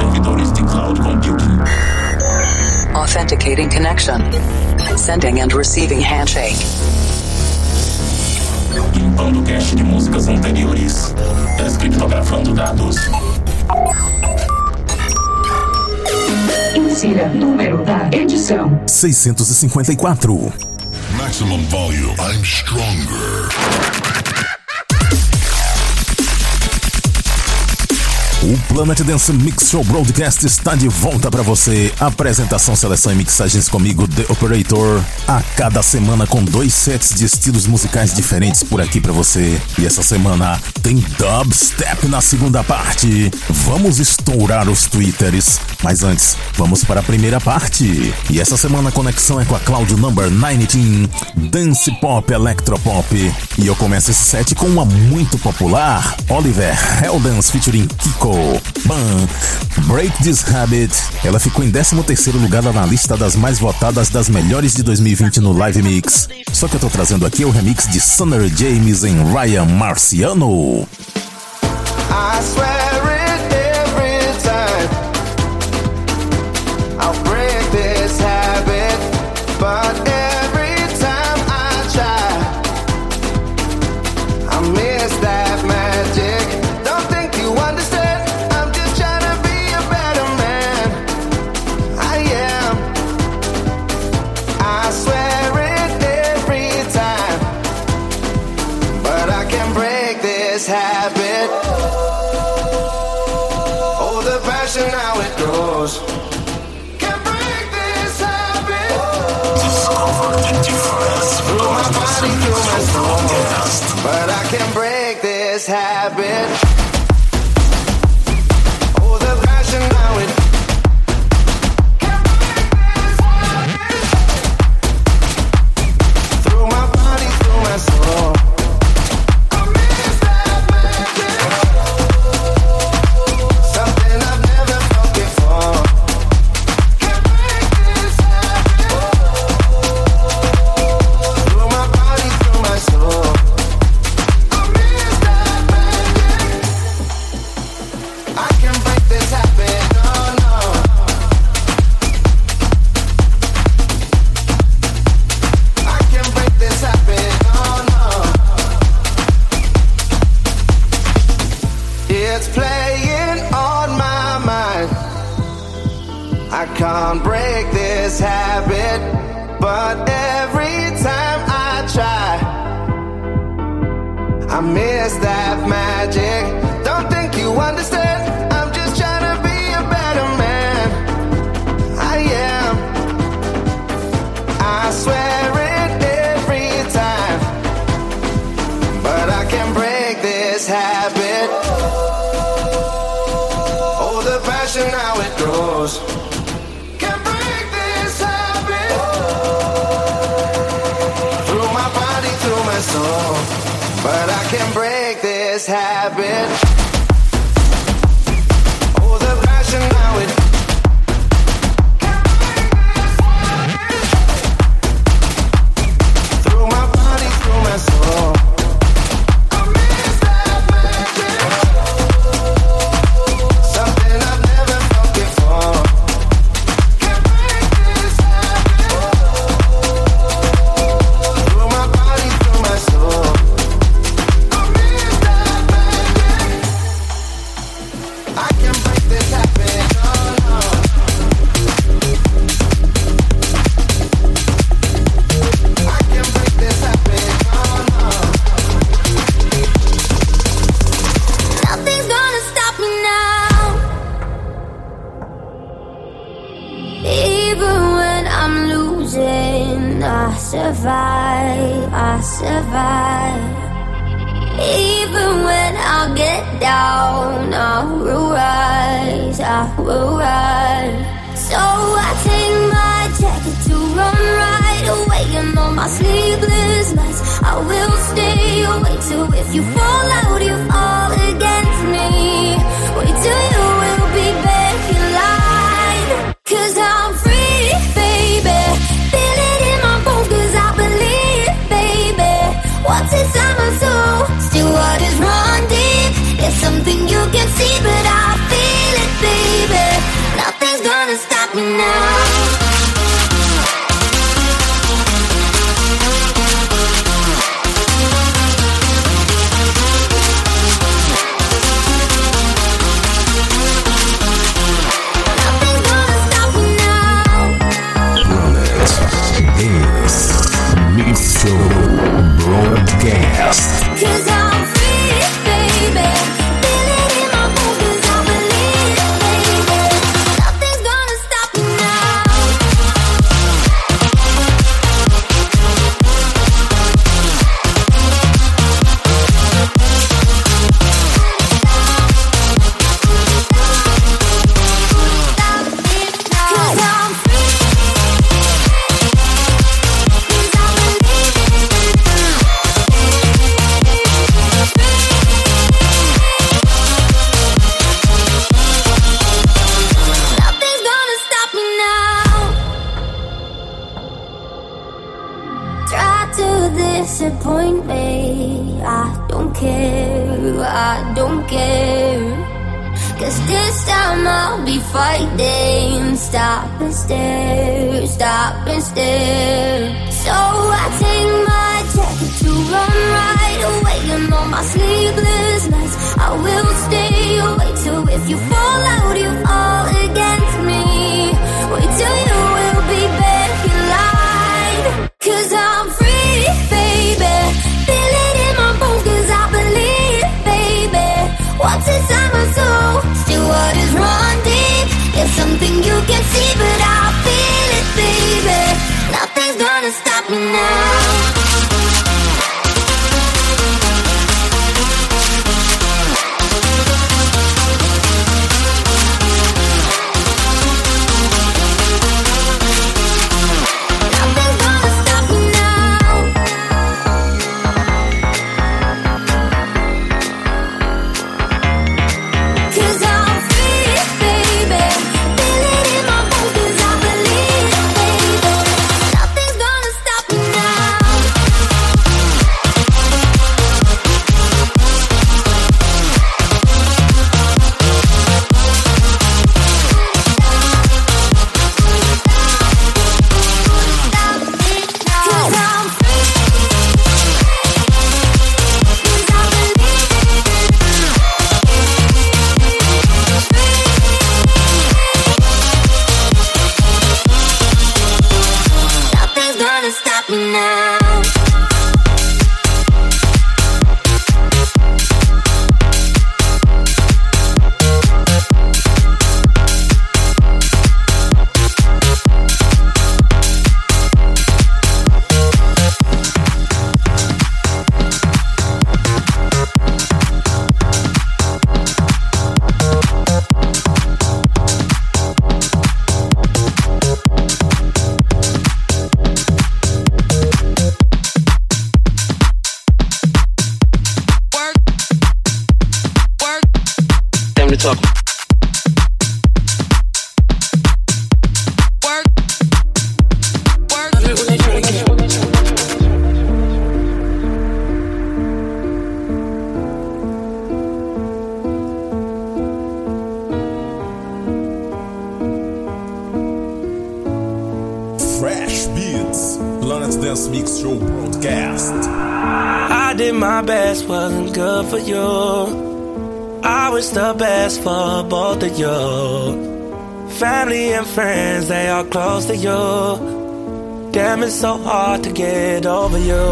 servidores de cloud computing. Authenticating connection. Sending and receiving handshake. Limpando cache de músicas anteriores. Descriptografando dados. Insira número da edição: 654. Maximum volume. I'm stronger. O Planet Dance Mix Show Broadcast está de volta para você. Apresentação, seleção e mixagens comigo, The Operator. A cada semana com dois sets de estilos musicais diferentes por aqui para você. E essa semana tem dubstep na segunda parte. Vamos estourar os twitters. Mas antes, vamos para a primeira parte. E essa semana a conexão é com a Cloud Number 19, Dance Pop Electropop. E eu começo esse set com uma muito popular, Oliver Heldens featuring Kiko. Bam, Break This Habit. Ela ficou em 13º lugar na lista das mais votadas das melhores de 2020 no Live Mix. Só que eu tô trazendo aqui o remix de Summer James em Ryan Marciano. I swear Oh, the how it goes. Can't break this habit. Discover the difference. Through my body, through my soul. But I can't break this habit. Dance Mix Show Broadcast. I did my best, wasn't good for you. I wish the best for both of you. Family and friends, they are close to you. Damn, it's so hard to get over you.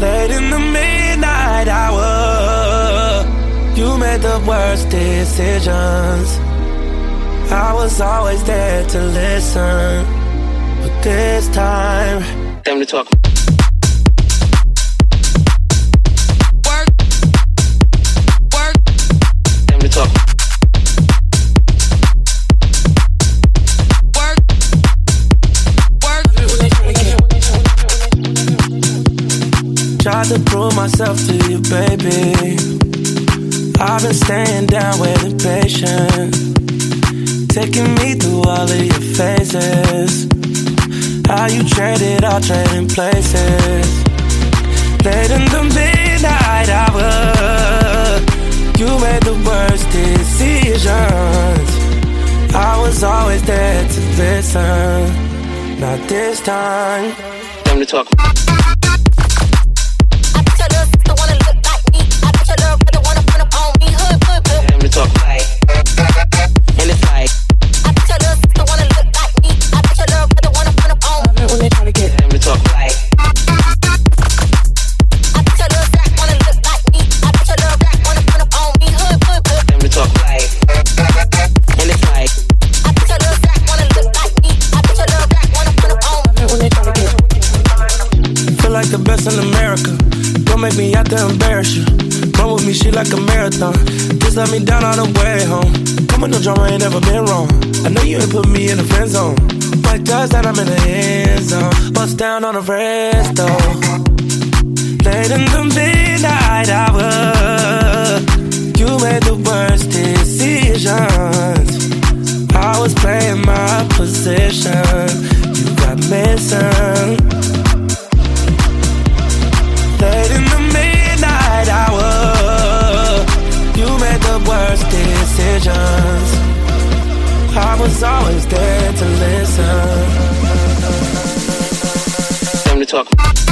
Late in the midnight hour, you made the worst decisions. I was always there to listen, this time. Time to talk. Work, work. Time to talk. Tried to prove myself to you, baby. I've been staying down, waiting patient. Taking me through all of your phases. How you traded, all trading places. Late in the midnight hour, you made the worst decisions. I was always there to listen. Not this time. Time to talk. Like the best in America. Don't make me out to embarrass you. Run with me, she like a marathon. Just let me down all the way home. Come with no drama, ain't never been wrong. I know you ain't put me in the friend zone. Like does that I'm in the end zone. Bust down on the rest though. Late in the midnight hour, you made the worst decisions. I was playing my position. You got missing. Decisions. I was always there to listen. Time to talk.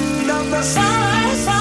end of.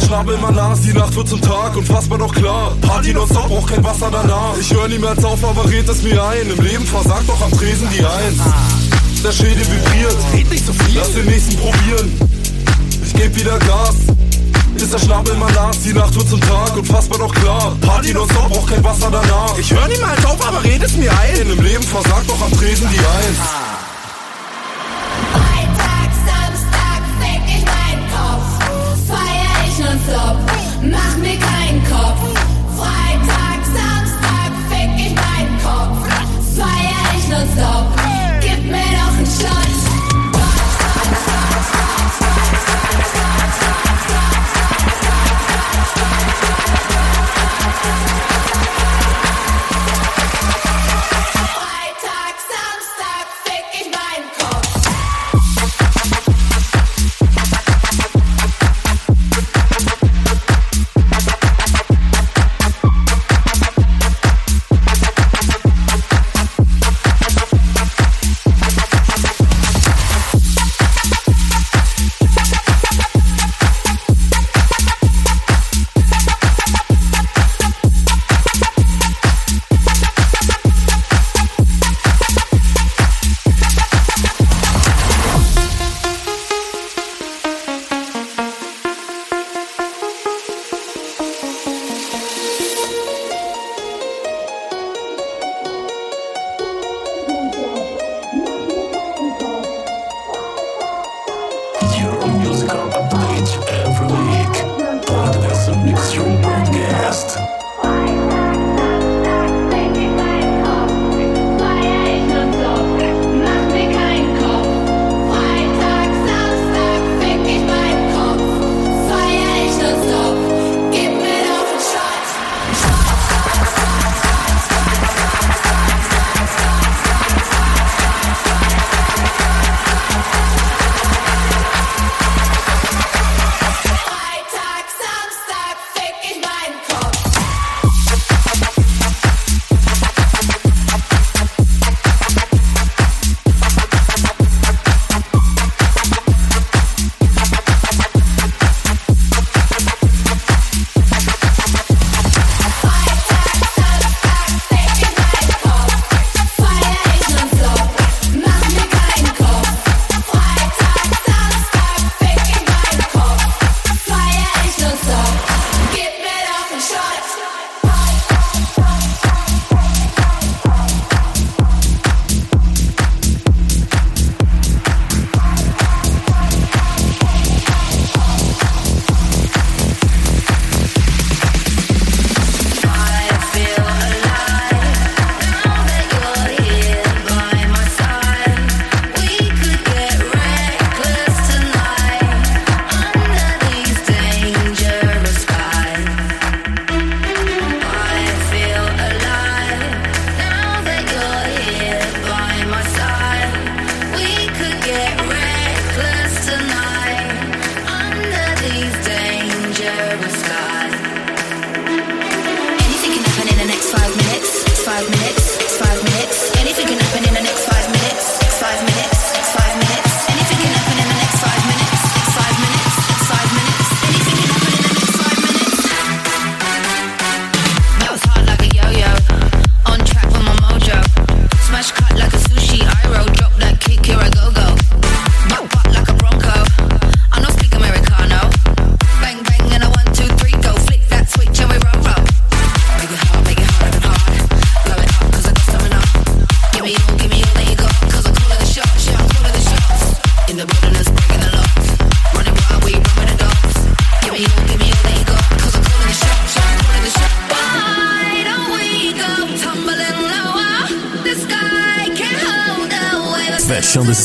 Alter Schnabelmann las, die Nacht wird zum Tag, unfassbar doch klar. Party nonstop, braucht kein Wasser danach. Ich höre niemals auf, aber red es mir ein. Im Leben versagt doch am Tresen die Eins. Der Schädel vibriert, red nicht so viel. Lass den nächsten probieren. Ich geb wieder Gas. Ist der Schnabel mal las, die Nacht wird zum Tag, unfassbar doch klar. Party nonstop, braucht kein Wasser danach. Ich höre niemals auf, aber red es mir ein. In dem Leben versagt doch am Tresen die Eins. non-stop. off the noch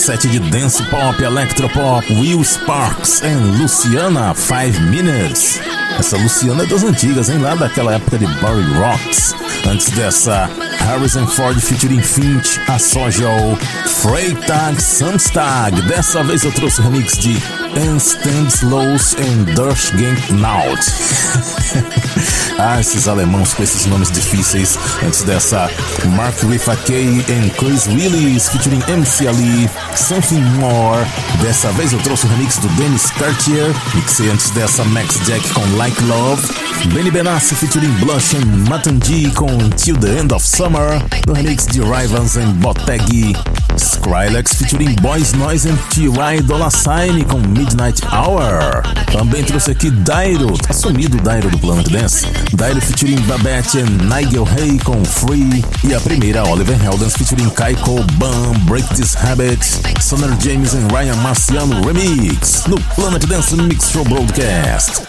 set de dance pop, electropop, Will Sparks e Luciana 5 Minutes. Essa Luciana é das antigas, hein? Lá daquela época de Barry Rocks. Antes dessa, Harrison Ford featuring Finch, a Sojal, Freitag Samstag. Dessa vez eu trouxe o remix de Stand Slows and Durch Gang Naut. ah, esses alemãos com esses nomes difíceis. Antes dessa, Mark Rifa Kay and Chris Willis featuring MC Ali, Something More. Dessa vez eu trouxe o remix do Dennis Cartier. Mixei antes dessa Max Jack com Like Love. Benny Benassi featuring Blush and Matangi com Till the End of Summer. No remix de Rivans and Boteg. Skrillex featuring Boys Noise and T.Y. Dolla Sign com Midnight Hour. Também trouxe aqui Dairo, tá sumido o Dairo do Planet Dance. Dairo featuring Babette and Nigel Hay com Free. E a primeira, Oliver Heldens featuring Kaiko Bam, Break This Habit. Sonner James and Ryan Marciano Remix. No Planet Dance Mix Show Broadcast.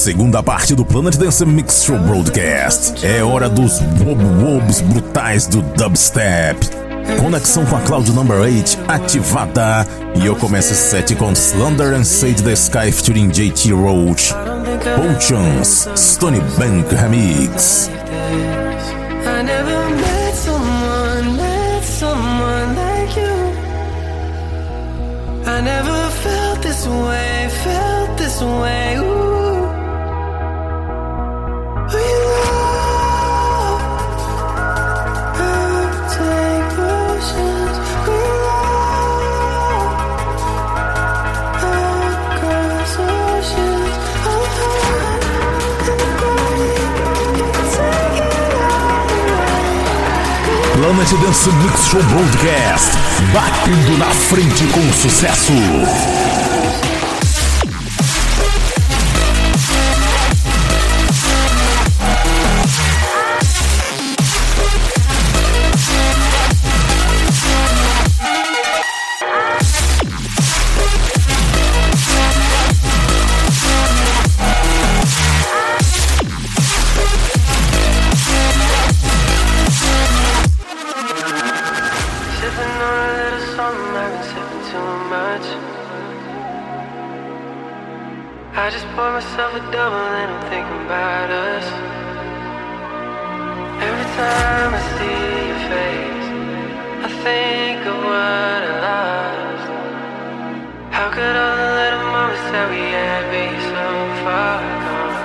Segunda parte do Planet Dance Mix Show Broadcast. É hora dos bob wobs brutais do dubstep. Conexão com a Cloud Number 8 ativada. E eu começo esse set com Slender and Sage the Sky featuring JT Roach. Potions, Stony Bank Remix. All. Planet Dance Mix Show Broadcast. Batendo na frente com sucesso. Myself a double and I'm thinking about us. Every time I see your face, I think of what I lost. How could all the little moments that we had be so far gone?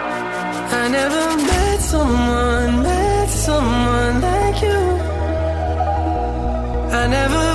I never met someone, met someone like you. I never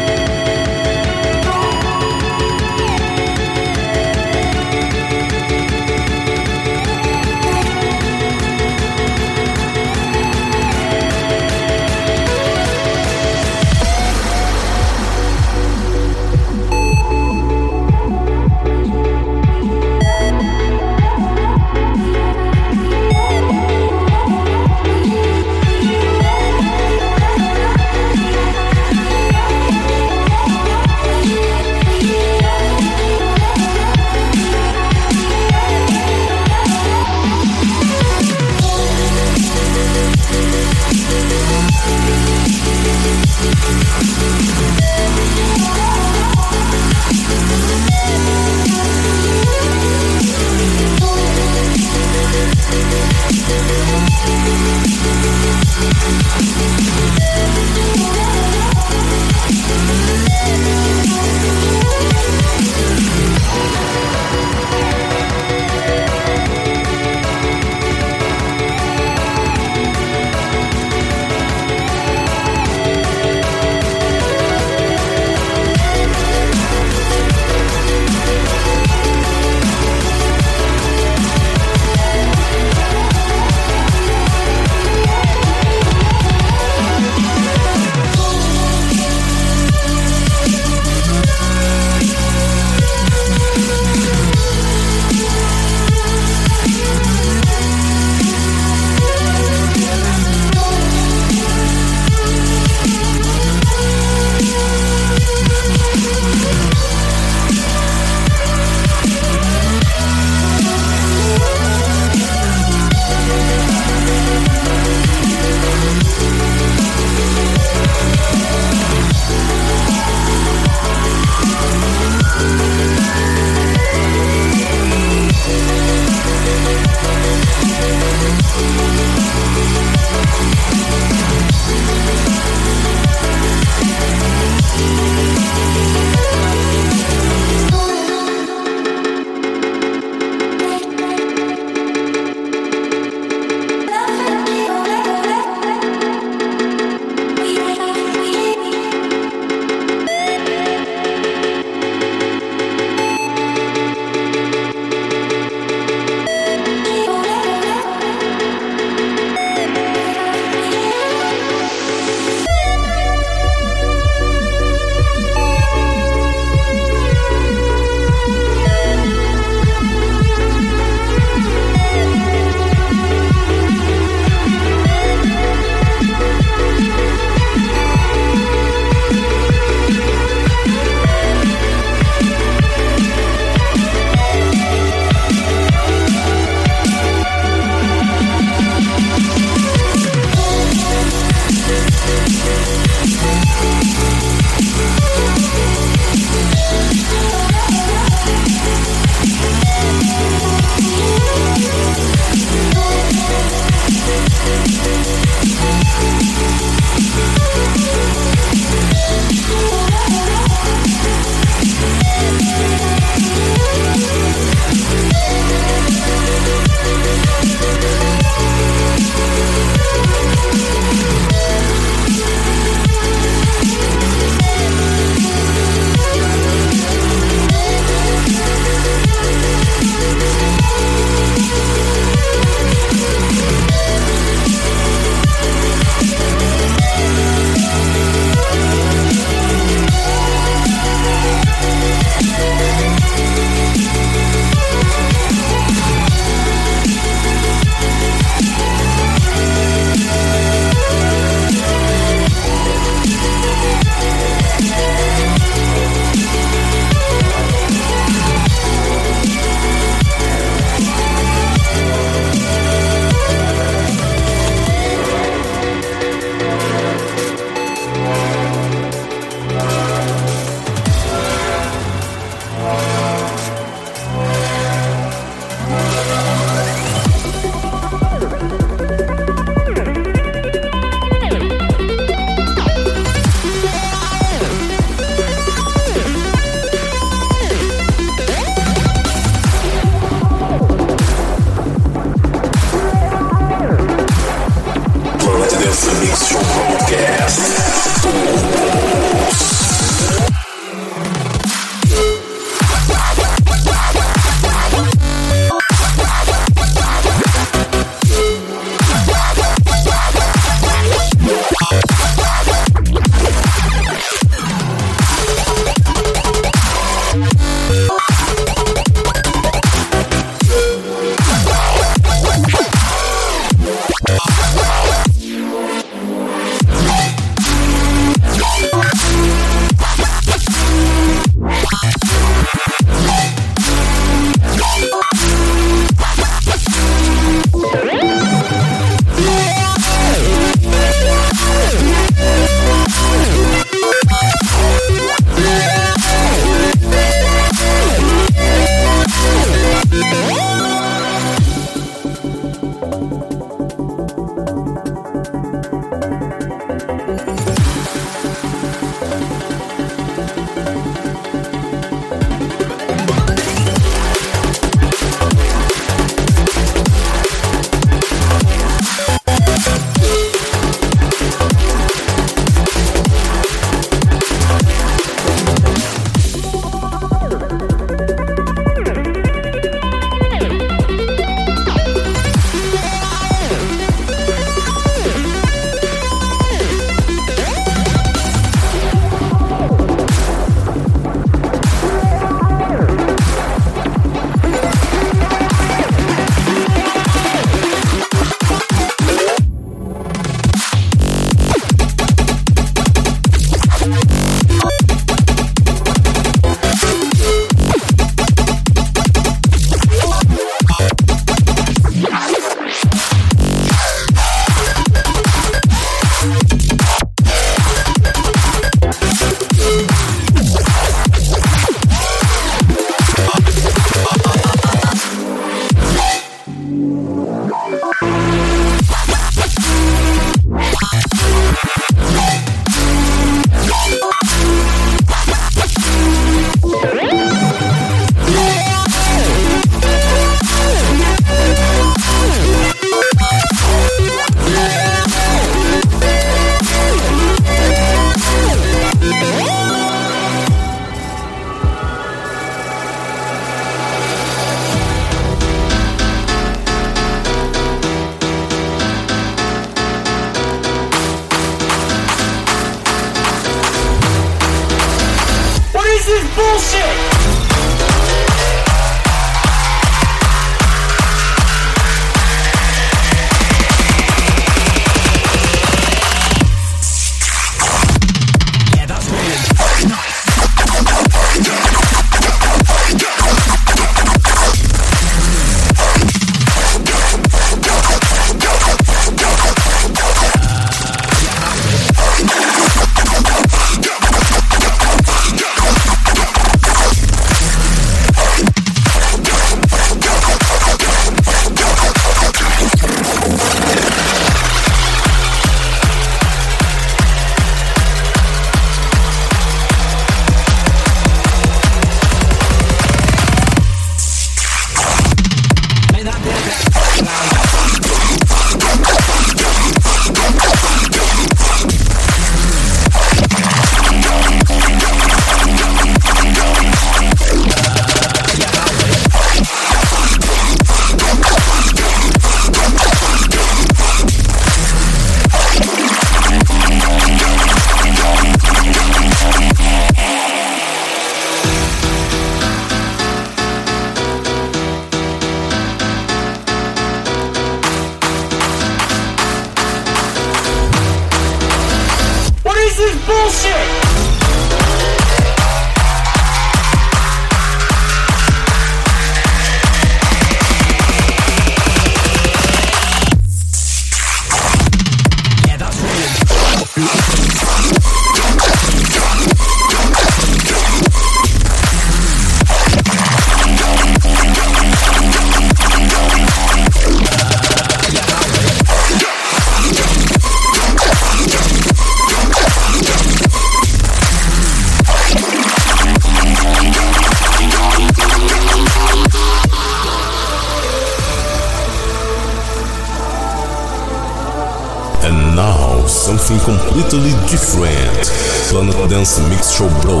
Show Bro.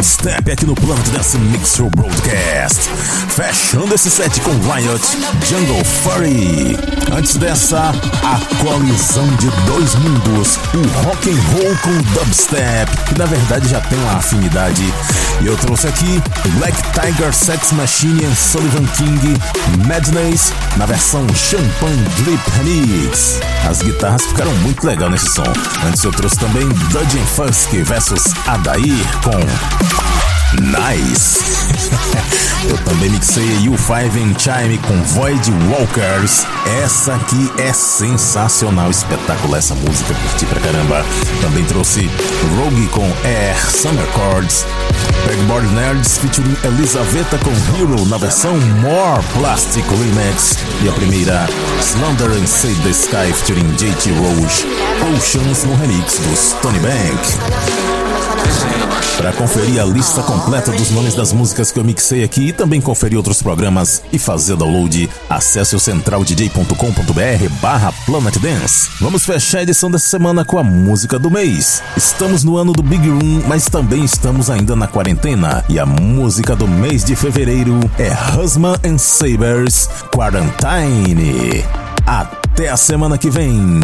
Dubstep aqui no Planet Dance Mix Show Broadcast. Fechando esse set com Riot, Jungle Fury. Antes dessa, a colisão de dois mundos, o rock and roll com o dubstep, que na verdade já tem uma afinidade. E eu trouxe aqui Black Tiger Sex Machine and Sullivan King Madness na versão Champagne Drip Remix. As guitarras ficaram muito legal nesse som. Antes eu trouxe também Dudgeon Fusk versus Adair com Nice! Eu também mixei a U5 em Chime com Void Walkers. Essa aqui é sensacional, espetacular essa música, curti pra caramba. Também trouxe Rogue com Air Summer Chords. Pegboard Nerds featuring Elisaveta com Hero na versão More Plastic Remix. E a primeira, Slaughter and Save the Sky featuring JT Roche. Oceans no remix do Stony Bank. Para conferir a lista completa dos nomes das músicas que eu mixei aqui e também conferir outros programas e fazer download, acesse o centraldj.com.br barra Planet Dance. Vamos fechar a edição dessa semana com a música do mês. Estamos no ano do Big Room, mas também estamos ainda na quarentena. E a música do mês de fevereiro é Husman and Sabers Quarantine. Até a semana que vem.